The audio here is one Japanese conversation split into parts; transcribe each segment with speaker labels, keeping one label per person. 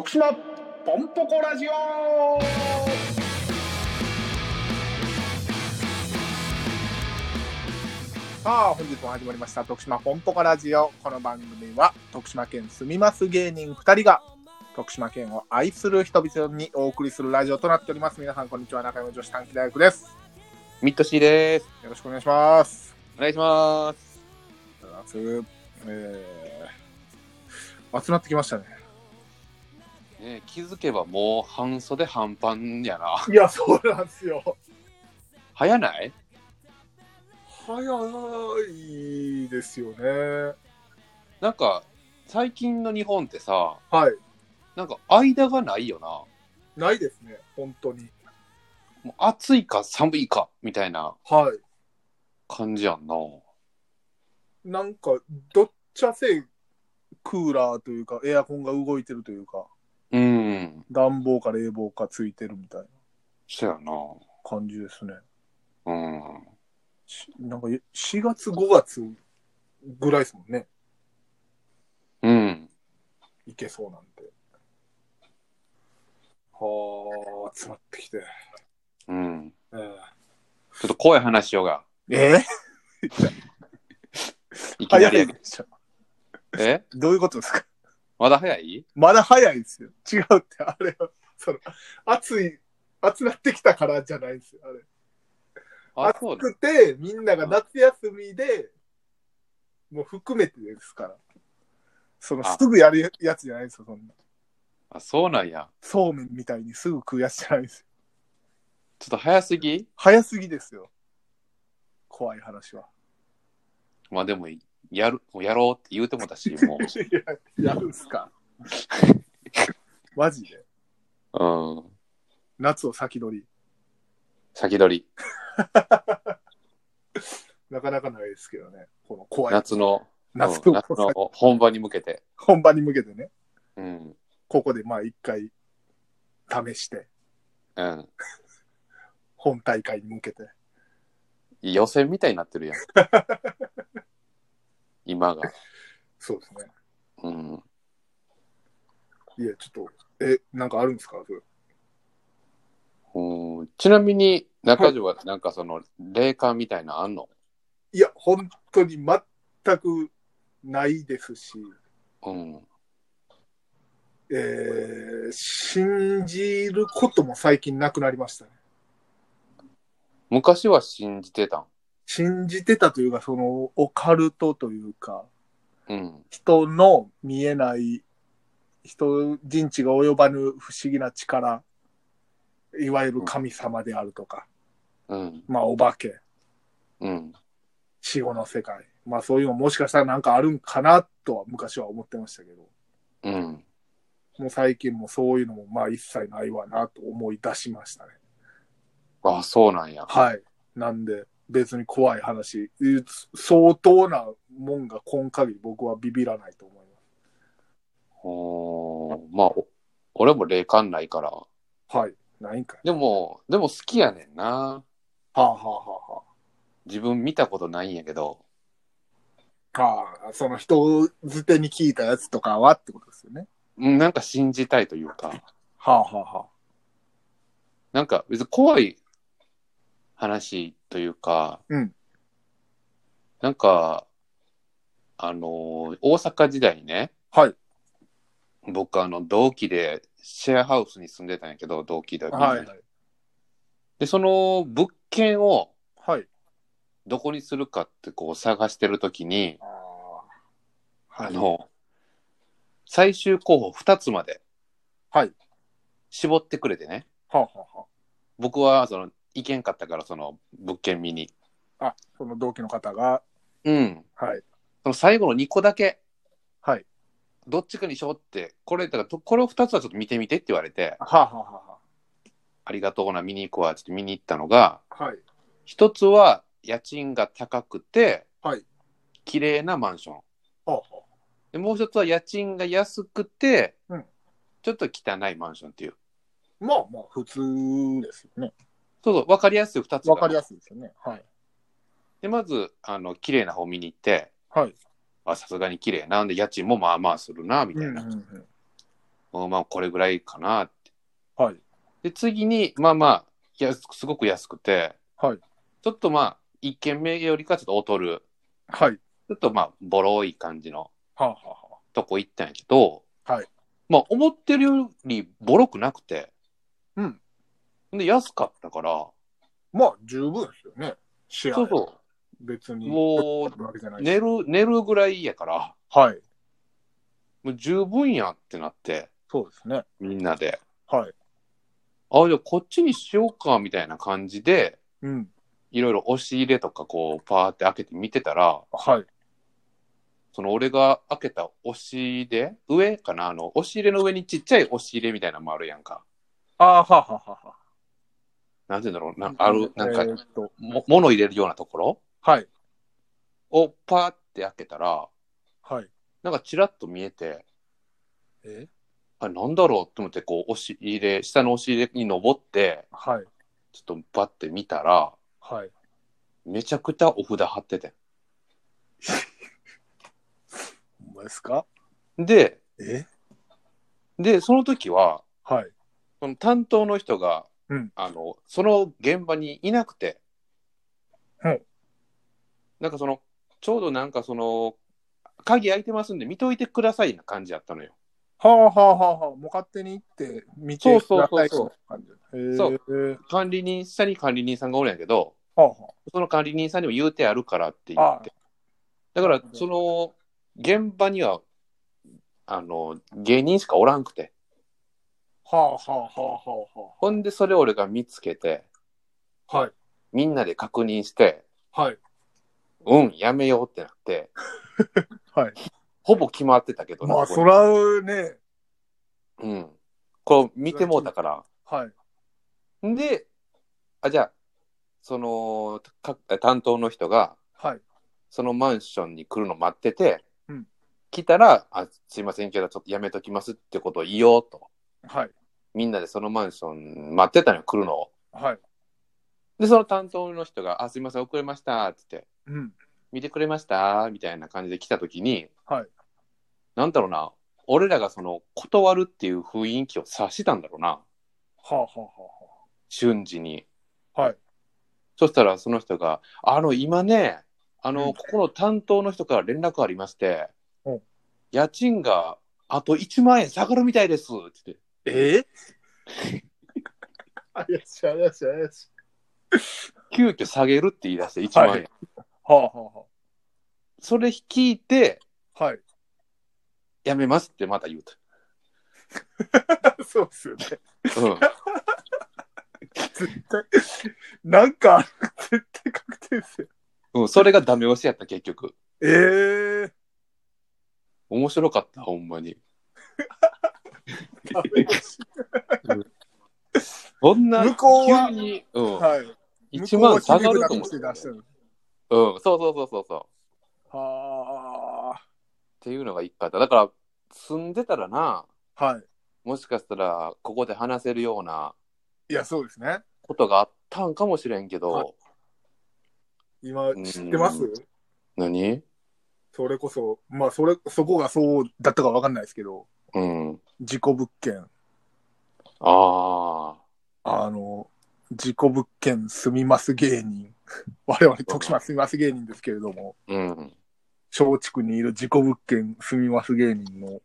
Speaker 1: 徳島ポンポコラジオ。さあ本日も始まりました徳島ポンポコラジオ。この番組は徳島県住みます芸人2人が徳島県を愛する人々にお送りするラジオとなっております。皆さんこんにちは。中山女子短期大学です。
Speaker 2: ミッドシーです。
Speaker 1: よろしくお願いします。
Speaker 2: お願いします。
Speaker 1: 夏えー、暑なってきましたね
Speaker 2: ね、気づけばもう半袖半パンやな。
Speaker 1: いやそうなんですよ。
Speaker 2: 早ない？
Speaker 1: 早いですよね。
Speaker 2: なんか、最近の日本ってさ、
Speaker 1: はい。
Speaker 2: なんか間がないよな。
Speaker 1: ないですね本当に。
Speaker 2: もう暑いか寒いかみたいな
Speaker 1: はい。
Speaker 2: 感じやんな。
Speaker 1: なんかどっちゃせクーラーというかエアコンが動いてるというか
Speaker 2: うん。
Speaker 1: 暖房か冷房かついてるみたいな
Speaker 2: そうやな。
Speaker 1: 感じですね
Speaker 2: うん。
Speaker 1: しなんか4月5月ぐらいですもんね
Speaker 2: うん。
Speaker 1: いけそうなんではあ集まってきて
Speaker 2: うん。
Speaker 1: え
Speaker 2: ちょっと怖い話しようが。
Speaker 1: ー、え？
Speaker 2: いきな
Speaker 1: 早
Speaker 2: りやけ
Speaker 1: いでしょ
Speaker 2: え？
Speaker 1: どういうことですか？
Speaker 2: まだ早い？
Speaker 1: まだ早いですよ。違うってあれは。その暑い暑なってきたからじゃないですよあれ。
Speaker 2: あ。
Speaker 1: 暑くてみんなが夏休みでもう含めてですから。その
Speaker 2: あ。
Speaker 1: すぐやるやつじゃないですよそんな。
Speaker 2: あ、そうなんや。
Speaker 1: そうめんみたいにすぐ食うやつじゃないですよ。
Speaker 2: ちょっと早すぎ？
Speaker 1: 早すぎですよ。怖い話は。
Speaker 2: まあでも、やる、もうやろうって言うてもたし、もう。
Speaker 1: いややるんすか？マジで？
Speaker 2: うん。
Speaker 1: 夏を先取り
Speaker 2: 先取り。
Speaker 1: なかなかないですけどねこの怖い
Speaker 2: 夏の、
Speaker 1: 夏の
Speaker 2: うん夏の本番に向けて。
Speaker 1: 本番に向けてね
Speaker 2: うん。
Speaker 1: ここでまあ一回試して
Speaker 2: うん。
Speaker 1: 本大会に向けて
Speaker 2: 予選みたいになってるやん。今が。
Speaker 1: そうですね
Speaker 2: うん。
Speaker 1: いやちょっとえなんかあるんですか？それ
Speaker 2: うんちなみに、中条はなんかその、霊感みたいなのあんの？
Speaker 1: いや本当に全くないですし
Speaker 2: うん。
Speaker 1: えー信じることも最近なくなりましたね。
Speaker 2: 昔は信じてたん？
Speaker 1: 信じてたというか、そのオカルトというか、
Speaker 2: うん。
Speaker 1: 人の見えない、人、人知が及ばぬ不思議な力、いわゆる神様であるとか、
Speaker 2: うん。
Speaker 1: まあお化け、
Speaker 2: うん。
Speaker 1: 死後の世界、まあそういうのもしかしたらなんかあるんかなとは昔は思ってましたけど、
Speaker 2: うん。
Speaker 1: もう最近もそういうのもまあ一切ないわなと思い出しましたね。
Speaker 2: あ、そうなんや。
Speaker 1: はい。なんで、別に怖い話、う相当なもんが今限り僕はビビらないと思い
Speaker 2: おーまあ、お俺も霊感ないから。
Speaker 1: ます。はい。ないんかい。
Speaker 2: でも、でも好きやねんな。
Speaker 1: はあはあはあは
Speaker 2: 自分見たことないんやけど。
Speaker 1: あ。はあ、その人づてに聞いたやつとかはってことですよね。
Speaker 2: うんなんか信じたいというか。
Speaker 1: はあはあは
Speaker 2: なんか別に怖い話というか、
Speaker 1: うん
Speaker 2: なんか、あのー大阪時代にね、
Speaker 1: はい
Speaker 2: 僕あの同期でシェアハウスに住んでたんやけど、同期で。
Speaker 1: あ。はい。
Speaker 2: で、その物件を
Speaker 1: はい。
Speaker 2: どこにするかってこう探してるときに。
Speaker 1: はい。
Speaker 2: あの、最終候補2つまで
Speaker 1: はい。
Speaker 2: 絞ってくれてね。
Speaker 1: はあはあは
Speaker 2: 僕はその行けんかったから、その物件見に。
Speaker 1: あ。あ、その同期の方が、
Speaker 2: うん。
Speaker 1: はい。
Speaker 2: その最後の2個だけ、
Speaker 1: はい。
Speaker 2: どっちかにしようって、これ、だからとこれを2つはちょっと見てみてって言われて、
Speaker 1: はあはあは
Speaker 2: ありがとうな、見に行くわ、ちょっと見に行ったのが、
Speaker 1: あ。はい。
Speaker 2: 一つは家賃が高くて、
Speaker 1: はい。
Speaker 2: 綺麗なマンション。
Speaker 1: はあは
Speaker 2: でもう一つは家賃が安くて、
Speaker 1: うん
Speaker 2: ちょっと汚いマンションっていう。
Speaker 1: あ。まあまあ、普通ですよね。
Speaker 2: そうそう、分かりやすい2つが
Speaker 1: わかりやすいですよね。はい。
Speaker 2: で、まず、あの、綺麗な方見に行って、
Speaker 1: はい。
Speaker 2: あ、さすがに綺麗なんで、家賃もまあまあするな、みたいな。
Speaker 1: うんうんうん
Speaker 2: うんまあこれぐらいかなって。
Speaker 1: はい。
Speaker 2: で、次に、まあまあ、安くすごく安くて、
Speaker 1: はい。
Speaker 2: ちょっとまあ、一軒目よりかちょっと劣る、
Speaker 1: はい。
Speaker 2: ちょっとまあ、ボロい感じの
Speaker 1: はあ、はあは
Speaker 2: とこ行ったんやけど、
Speaker 1: はい。
Speaker 2: まあ、思ってるよりボロくなくて、
Speaker 1: うん。
Speaker 2: で、安かったから、
Speaker 1: あ、まあ、十分ですよね。試合
Speaker 2: そうそ
Speaker 1: 別に。
Speaker 2: もう
Speaker 1: わけじゃな
Speaker 2: う、
Speaker 1: い
Speaker 2: 寝る、寝るぐらいやから、
Speaker 1: はい。
Speaker 2: もう十分やってなって、
Speaker 1: そうですね。
Speaker 2: みんなで。
Speaker 1: はい。
Speaker 2: あ、じゃあこっちにしようか、みたいな感じで、
Speaker 1: うん。
Speaker 2: いろいろ押し入れとかこう、パーって開けて見てたら、
Speaker 1: はい。
Speaker 2: その俺が開けた押し入れ上かな？あの、押し入れの上にちっちゃい押し入れみたいなのもあるやんか。
Speaker 1: ああ、はあ、はあ、はあは
Speaker 2: なんて言うんだろうな
Speaker 1: あ。
Speaker 2: ある、なんか
Speaker 1: え、ー
Speaker 2: も物入れるようなところ？
Speaker 1: はい。
Speaker 2: をパーって開けたら、
Speaker 1: はい。
Speaker 2: なんかチラッと見えて、
Speaker 1: え？
Speaker 2: あ、なんだろうと思って、こう、押し入れ、下の押し入れに登って、
Speaker 1: はい。
Speaker 2: ちょっとパッて見たら、
Speaker 1: はい。
Speaker 2: めちゃくちゃお札貼ってて。
Speaker 1: ほんまですか？
Speaker 2: で、
Speaker 1: え？
Speaker 2: で、その時は、
Speaker 1: はい。
Speaker 2: その担当の人が、
Speaker 1: うん
Speaker 2: あの、その現場にいなくて、
Speaker 1: うん
Speaker 2: なんかその、ちょうどなんかその、鍵開いてますんで見といてくださいな感じやったのよ。
Speaker 1: はあ、はあ、はあ、はあ。もう勝手に行って見てください
Speaker 2: そうそうそうそう。管理人、下に管理人さんがおるんやけど、
Speaker 1: はあ、は
Speaker 2: その管理人さんにも言うてあるからって言
Speaker 1: あ。
Speaker 2: って。だから、その、現場には、あの、芸人しかおらんくて。
Speaker 1: はあ、はあ、はあ、はあ、は
Speaker 2: ほんで、それ俺が見つけて、
Speaker 1: あ。はい。
Speaker 2: みんなで確認して、
Speaker 1: はい。
Speaker 2: うん、やめようってなって、
Speaker 1: はい。
Speaker 2: ほぼ決まってたけどな
Speaker 1: まあ、
Speaker 2: こ
Speaker 1: そらね、
Speaker 2: うん。こう見てもうたから。
Speaker 1: はい。
Speaker 2: んで、あ、じゃあ、その、か担当の人が、
Speaker 1: はい。
Speaker 2: そのマンションに来るの待ってて、
Speaker 1: うん
Speaker 2: 来たら、あ、すいませんけど、ちょっとやめときますってことを言おうと。
Speaker 1: はい。
Speaker 2: みんなでそのマンション待ってたのよ、来るのを。
Speaker 1: はい。
Speaker 2: で、その担当の人が、あ、すいません、遅れました、って言って、
Speaker 1: うん。
Speaker 2: 見てくれました？みたいな感じで来たときに、
Speaker 1: はい。
Speaker 2: なんだろうな、俺らがその、断るっていう雰囲気を察したんだろうな、
Speaker 1: はあ、はあ、は
Speaker 2: 瞬時に。
Speaker 1: あ。はい。
Speaker 2: そしたらその人が、あの、今ね、あの、
Speaker 1: うん
Speaker 2: ここの担当の人から連絡ありまして
Speaker 1: うん、
Speaker 2: 家賃があと1万円下がるみたいですって言って、
Speaker 1: え？あやし、あやし、あやし。
Speaker 2: 急遽下げるって言い出して1万円。
Speaker 1: はいはあ、は
Speaker 2: それ聞いて、
Speaker 1: あ、はい。
Speaker 2: やめますってまた言うと。
Speaker 1: そうですよね。
Speaker 2: うん。
Speaker 1: 絶対、なんか、絶対確定ですよ。
Speaker 2: うん、それがダメ押しやった、結局。
Speaker 1: ええ
Speaker 2: 面白かった、ほんまに。そんな、
Speaker 1: 向こうは
Speaker 2: 急に、うん、
Speaker 1: はい。
Speaker 2: 1万下がると
Speaker 1: 向こう
Speaker 2: 思って。
Speaker 1: 出してる。
Speaker 2: うん、そうそうそうそうそう。
Speaker 1: は
Speaker 2: っていうのが一回あった。だから、住んでたらな、
Speaker 1: あ。はい。
Speaker 2: もしかしたら、ここで話せるようない
Speaker 1: や、そうですね。
Speaker 2: ことがあったんかもしれんけど、
Speaker 1: はい今、知ってます？
Speaker 2: うん何？
Speaker 1: それこそ、まあ、それ、そこがそうだったかわかんないですけど、
Speaker 2: うん。
Speaker 1: 事故物件、
Speaker 2: ああ。
Speaker 1: あの、事故物件住みます芸人、我々徳島住みます芸人ですけれども、
Speaker 2: うん。
Speaker 1: 松竹にいる事故物件住みます芸人の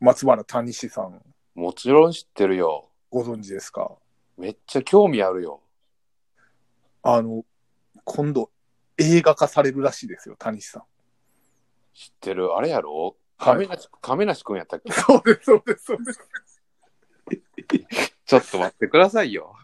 Speaker 1: 松原谷志さん、
Speaker 2: もちろん知ってるよ。
Speaker 1: ご存知ですか？
Speaker 2: めっちゃ興味あるよ。
Speaker 1: あの、今度映画化されるらしいですよ、谷志さん。
Speaker 2: 知ってる？あれやろ？
Speaker 1: はい
Speaker 2: 亀梨、亀梨くんやったっけ？
Speaker 1: そうです、そうです、そうです。び っ
Speaker 2: ちょっと待ってくださいよ。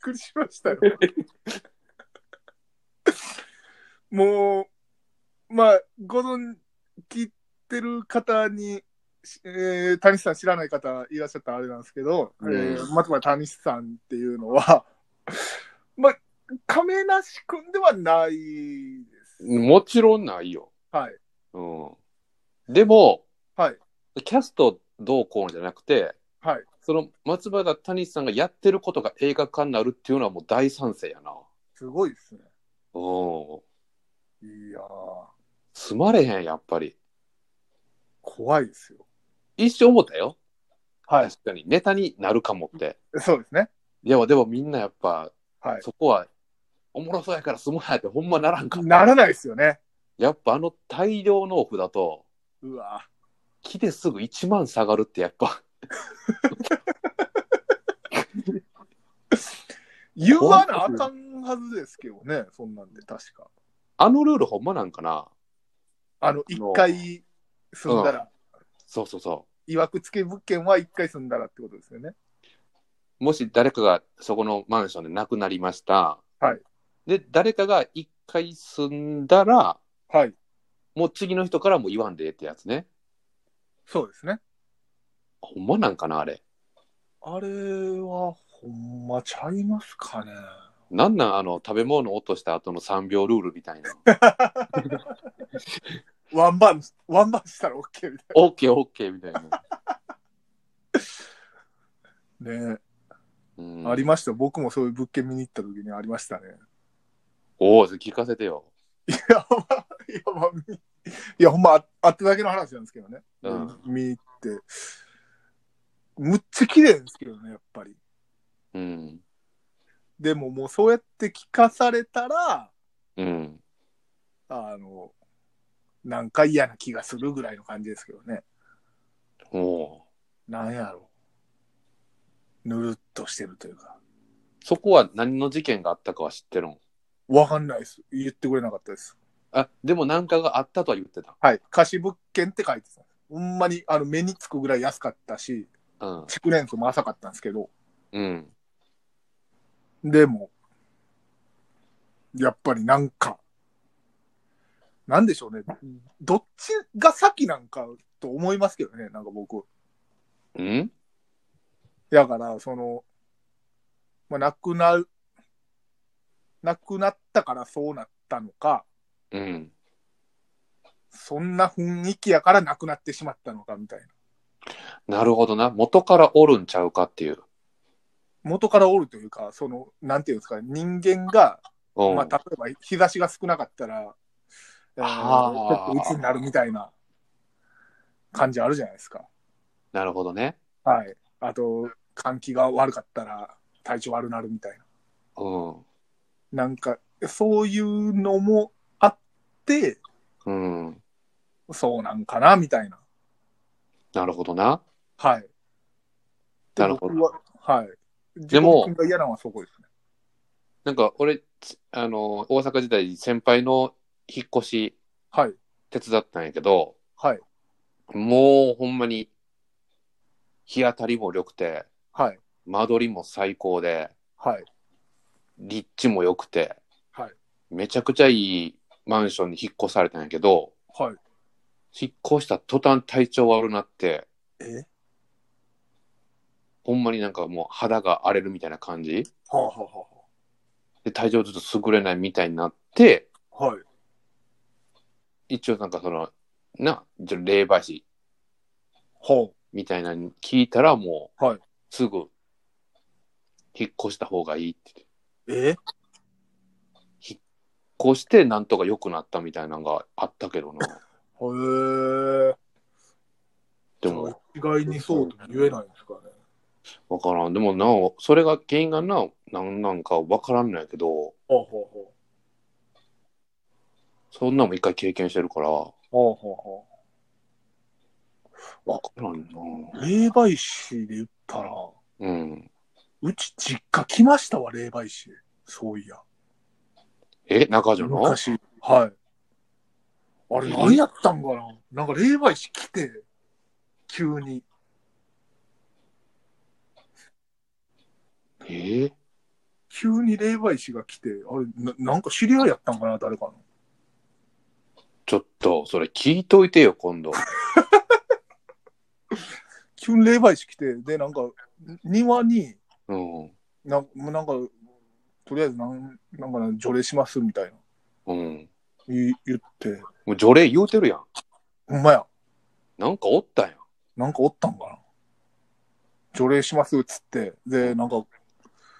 Speaker 1: くりしましたよ。もう、まあ、ご存聞いてる方に、えー、谷志さん知らない方いらっしゃったらあれなんですけど、
Speaker 2: うん
Speaker 1: えー松原谷志さんっていうのは、まあ、亀梨君ではないです。
Speaker 2: もちろんないよ。
Speaker 1: はい。
Speaker 2: うん。でも、
Speaker 1: はい。
Speaker 2: キャストどうこうじゃなくて、
Speaker 1: はい。
Speaker 2: その松原谷さんがやってることが映画化になるっていうのはもう大賛成やな。
Speaker 1: すごいですね。
Speaker 2: うん。
Speaker 1: いやー、
Speaker 2: すまれへん、やっぱり。
Speaker 1: 怖いですよ。
Speaker 2: 一生思ったよ。
Speaker 1: はい。
Speaker 2: 確かに。ネタになるかもって。
Speaker 1: そうですね。
Speaker 2: いや、でもみんなやっぱ、
Speaker 1: はい。
Speaker 2: そこは、おもろそうやから住むなってほんまならんかった。
Speaker 1: ならないですよね。
Speaker 2: やっぱあの大量のオフだと、
Speaker 1: うわ。
Speaker 2: 来てすぐ1万下がるってやっぱ、
Speaker 1: 言わなあかんはずですけどね、そんなんで、確か。
Speaker 2: あのルールほんまなんかな？
Speaker 1: あの、一回住んだら、
Speaker 2: そうそうそ
Speaker 1: いわくつけ物件は一回住んだらってことですよね。
Speaker 2: う。もし誰かがそこのマンションで亡くなりました。
Speaker 1: はい。
Speaker 2: で、誰かが1回住んだら、
Speaker 1: はい。
Speaker 2: もう次の人からも言わんでええってやつね。
Speaker 1: そうですね。
Speaker 2: ほんまなんかなあれ。
Speaker 1: あれは、ほんまちゃいますかね。
Speaker 2: なんなんあの食べ物落とした後の3秒ルールみたいな。
Speaker 1: ワンバン、ワンバンしたら OK みたい
Speaker 2: オッケーオッケーみたいな。
Speaker 1: な。ね、
Speaker 2: うん
Speaker 1: ありました。僕もそういう物件見に行った時にありましたね。
Speaker 2: おお、聞かせてよ。
Speaker 1: いや、まあ、いや、まあ、みいや、ほんまあ、あっただけの話なんですけどね。
Speaker 2: うん
Speaker 1: 見に行って。むっちゃ綺麗ですけどね、やっぱり。
Speaker 2: うん。
Speaker 1: でももうそうやって聞かされたら、
Speaker 2: うん。
Speaker 1: あの、なんか嫌な気がするぐらいの感じですけどね。
Speaker 2: おお。
Speaker 1: なんやろう。ぬるっとしてるというか。
Speaker 2: そこは何の事件があったかは知ってるん？
Speaker 1: わかんないです。言ってくれなかったです。
Speaker 2: あ、でもなんかがあったとは言ってた。
Speaker 1: はい。貸し物件って書いてた。ほんまにあの目につくぐらい安かったし、
Speaker 2: うん。
Speaker 1: 築年数も浅かったんですけど、
Speaker 2: うん。
Speaker 1: でも、やっぱりなんか、なんでしょうね。どっちが先なんかと思いますけどね、なんか僕。
Speaker 2: うん？
Speaker 1: だから、その、まあ、亡くなる、亡くなったからそうなったのか、
Speaker 2: うん。
Speaker 1: そんな雰囲気やから亡くなってしまったのかみたいな。
Speaker 2: なるほどな。元からおるんちゃうかっていう。
Speaker 1: 元からおるというか、その、なんていうんですか、人間が、
Speaker 2: うん。
Speaker 1: まあ、例えば日差しが少なかったら、えー、ち
Speaker 2: あー
Speaker 1: ょっと鬱になるみたいな感じあるじゃないですか。
Speaker 2: なるほどね。
Speaker 1: はい。あと、換気が悪かったら体調悪なるみたいな。
Speaker 2: うん。
Speaker 1: なんか、そういうのも
Speaker 2: うん。
Speaker 1: そうなんかな、みたいな。
Speaker 2: なるほどな。
Speaker 1: はい。
Speaker 2: なるほど
Speaker 1: 僕は。はい。
Speaker 2: でも
Speaker 1: が嫌なのはそこですね。
Speaker 2: なんか俺、つあの、大阪時代先輩の引っ越し
Speaker 1: はい。
Speaker 2: 手伝ったんやけど、
Speaker 1: はい。
Speaker 2: もうほんまに日当たりも良くて、
Speaker 1: はい。
Speaker 2: 間取りも最高で、
Speaker 1: はい。
Speaker 2: 立地も良くて、
Speaker 1: はい。
Speaker 2: めちゃくちゃいいマンションに引っ越されたんやけど、
Speaker 1: はい。
Speaker 2: 引っ越した途端体調悪なって、
Speaker 1: え？
Speaker 2: ほんまになんかもう肌が荒れるみたいな感じ
Speaker 1: はあ、は
Speaker 2: で、体調ずっと優れないみたいになって、
Speaker 1: あ、はい。
Speaker 2: 一応なんかその、な、ちょっと霊媒師
Speaker 1: ほ
Speaker 2: みたいなの聞いたらもう、
Speaker 1: はい
Speaker 2: すぐ引っ越した方がいいって言って
Speaker 1: う。え？
Speaker 2: こうしてなんとか良くなったみたいなのがあったけどな。
Speaker 1: へえ。
Speaker 2: でも、
Speaker 1: 意外にそうと言えないんですかね。
Speaker 2: わからん。でもなお、それが原因がな、なんなんかわからんのやけど、
Speaker 1: ほうほうほ
Speaker 2: そんなんも一回経験してるから、
Speaker 1: う。ほうほうほ
Speaker 2: わからんな。
Speaker 1: う。霊媒師で言ったら、
Speaker 2: うん。
Speaker 1: うち実家来ましたわ、霊媒師。そういや。
Speaker 2: え、中条の？
Speaker 1: 昔。はい。あれ、
Speaker 2: え？
Speaker 1: 何やったんかな？なんか霊媒師来て、急に。
Speaker 2: え？
Speaker 1: 急に霊媒師が来て、あれ、ななんか知り合いやったんかな？誰かの。
Speaker 2: ちょっと、それ聞いといてよ、今度。
Speaker 1: 急に霊媒師来て、で、なんか、庭に、
Speaker 2: うん。
Speaker 1: ななんか、とりあえずなん、なんかな、除霊しますみたいな。
Speaker 2: うん。
Speaker 1: 言い言って、
Speaker 2: もう除霊言うてるやん。
Speaker 1: ほんまや。
Speaker 2: なんかおったやん。
Speaker 1: なんかおったんかな除霊しますっつって、で、なんか、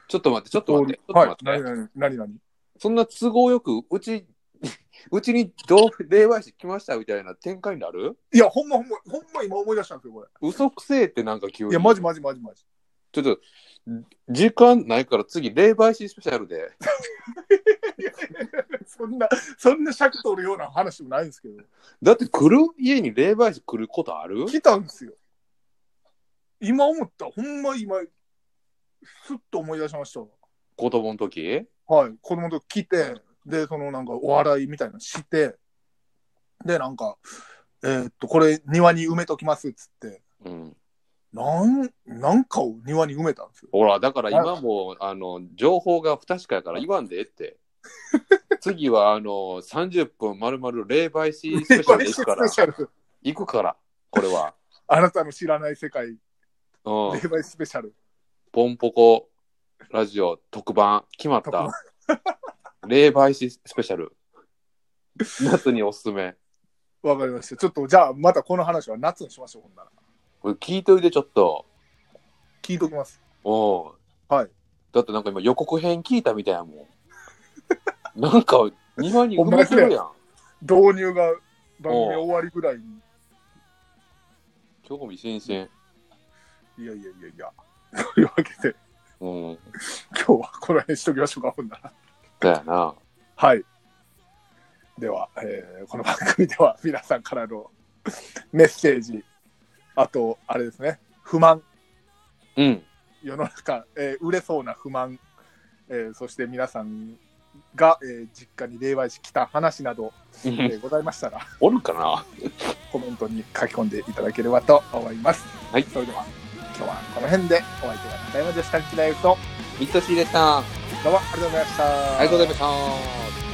Speaker 2: ちょっと待って、ちょっと待って。
Speaker 1: はい。何何何何？
Speaker 2: そんな都合よく、うち うちにどう霊媒師来ましたみたいな展開になる？
Speaker 1: いや、ほんまほんま、ほんま今思い出したんですよ、これ。
Speaker 2: 嘘くせえってなんか急に。
Speaker 1: いや、マジマジマジマジ。
Speaker 2: ちょっと、時間ないから次、霊媒師スペシャルで。
Speaker 1: そんな、そんな尺取るような話もないんですけど。
Speaker 2: だって来る家に霊媒師来ることある？
Speaker 1: 来たんですよ。今思った、ほんま今、すっと思い出しましたわ。
Speaker 2: 子供の時？
Speaker 1: はい、子供の時来て、で、そのなんかお笑いみたいなのして、で、なんか、えーっと、これ庭に埋めときますっつって、
Speaker 2: うん。
Speaker 1: なん、なんかを庭に埋めたんですよ。
Speaker 2: ほら、だから今も、あの、情報が不確かやから言わんでええって。次は、あの、30分まるまる霊媒師スペシャル で行くから
Speaker 1: スペ、シャル
Speaker 2: 行くから、これは。
Speaker 1: あなたの知らない世界、霊
Speaker 2: うん。
Speaker 1: 媒師スペシャル。
Speaker 2: ポンポコラジオ特番決まった。霊媒師スペシャル。夏におすすめ。
Speaker 1: わかりました。ちょっと、じゃあ、またこの話は夏にしましょう、ほんなら。
Speaker 2: これ聞いといてちょっと。
Speaker 1: 聞いときます。
Speaker 2: おう
Speaker 1: はい。
Speaker 2: だってなんか今予告編聞いたみたいやもん。なんか庭に埋めてるやん。
Speaker 1: 導入が番組終わりぐらいに。
Speaker 2: 興味津々。
Speaker 1: いやいやいやいや。というわけで、
Speaker 2: うん。
Speaker 1: 今日はこの辺にしときましょうか、ほんなら。
Speaker 2: だよな。
Speaker 1: はい。では、えーこの番組では皆さんからのメッセージ、あと、あれですね、不満、
Speaker 2: うん。
Speaker 1: 世の中、えー売れそうな不満、えーそして皆さんが、えー実家に霊媒師来た話など、えーございましたら、
Speaker 2: おるかな？
Speaker 1: コメントに書き込んでいただければと思います。
Speaker 2: はい
Speaker 1: それでは、今日はこの辺でお相手は中山女子短期大学と、
Speaker 2: ミッドシーでした。あ
Speaker 1: どうもありがとうございました。
Speaker 2: りがとうございました。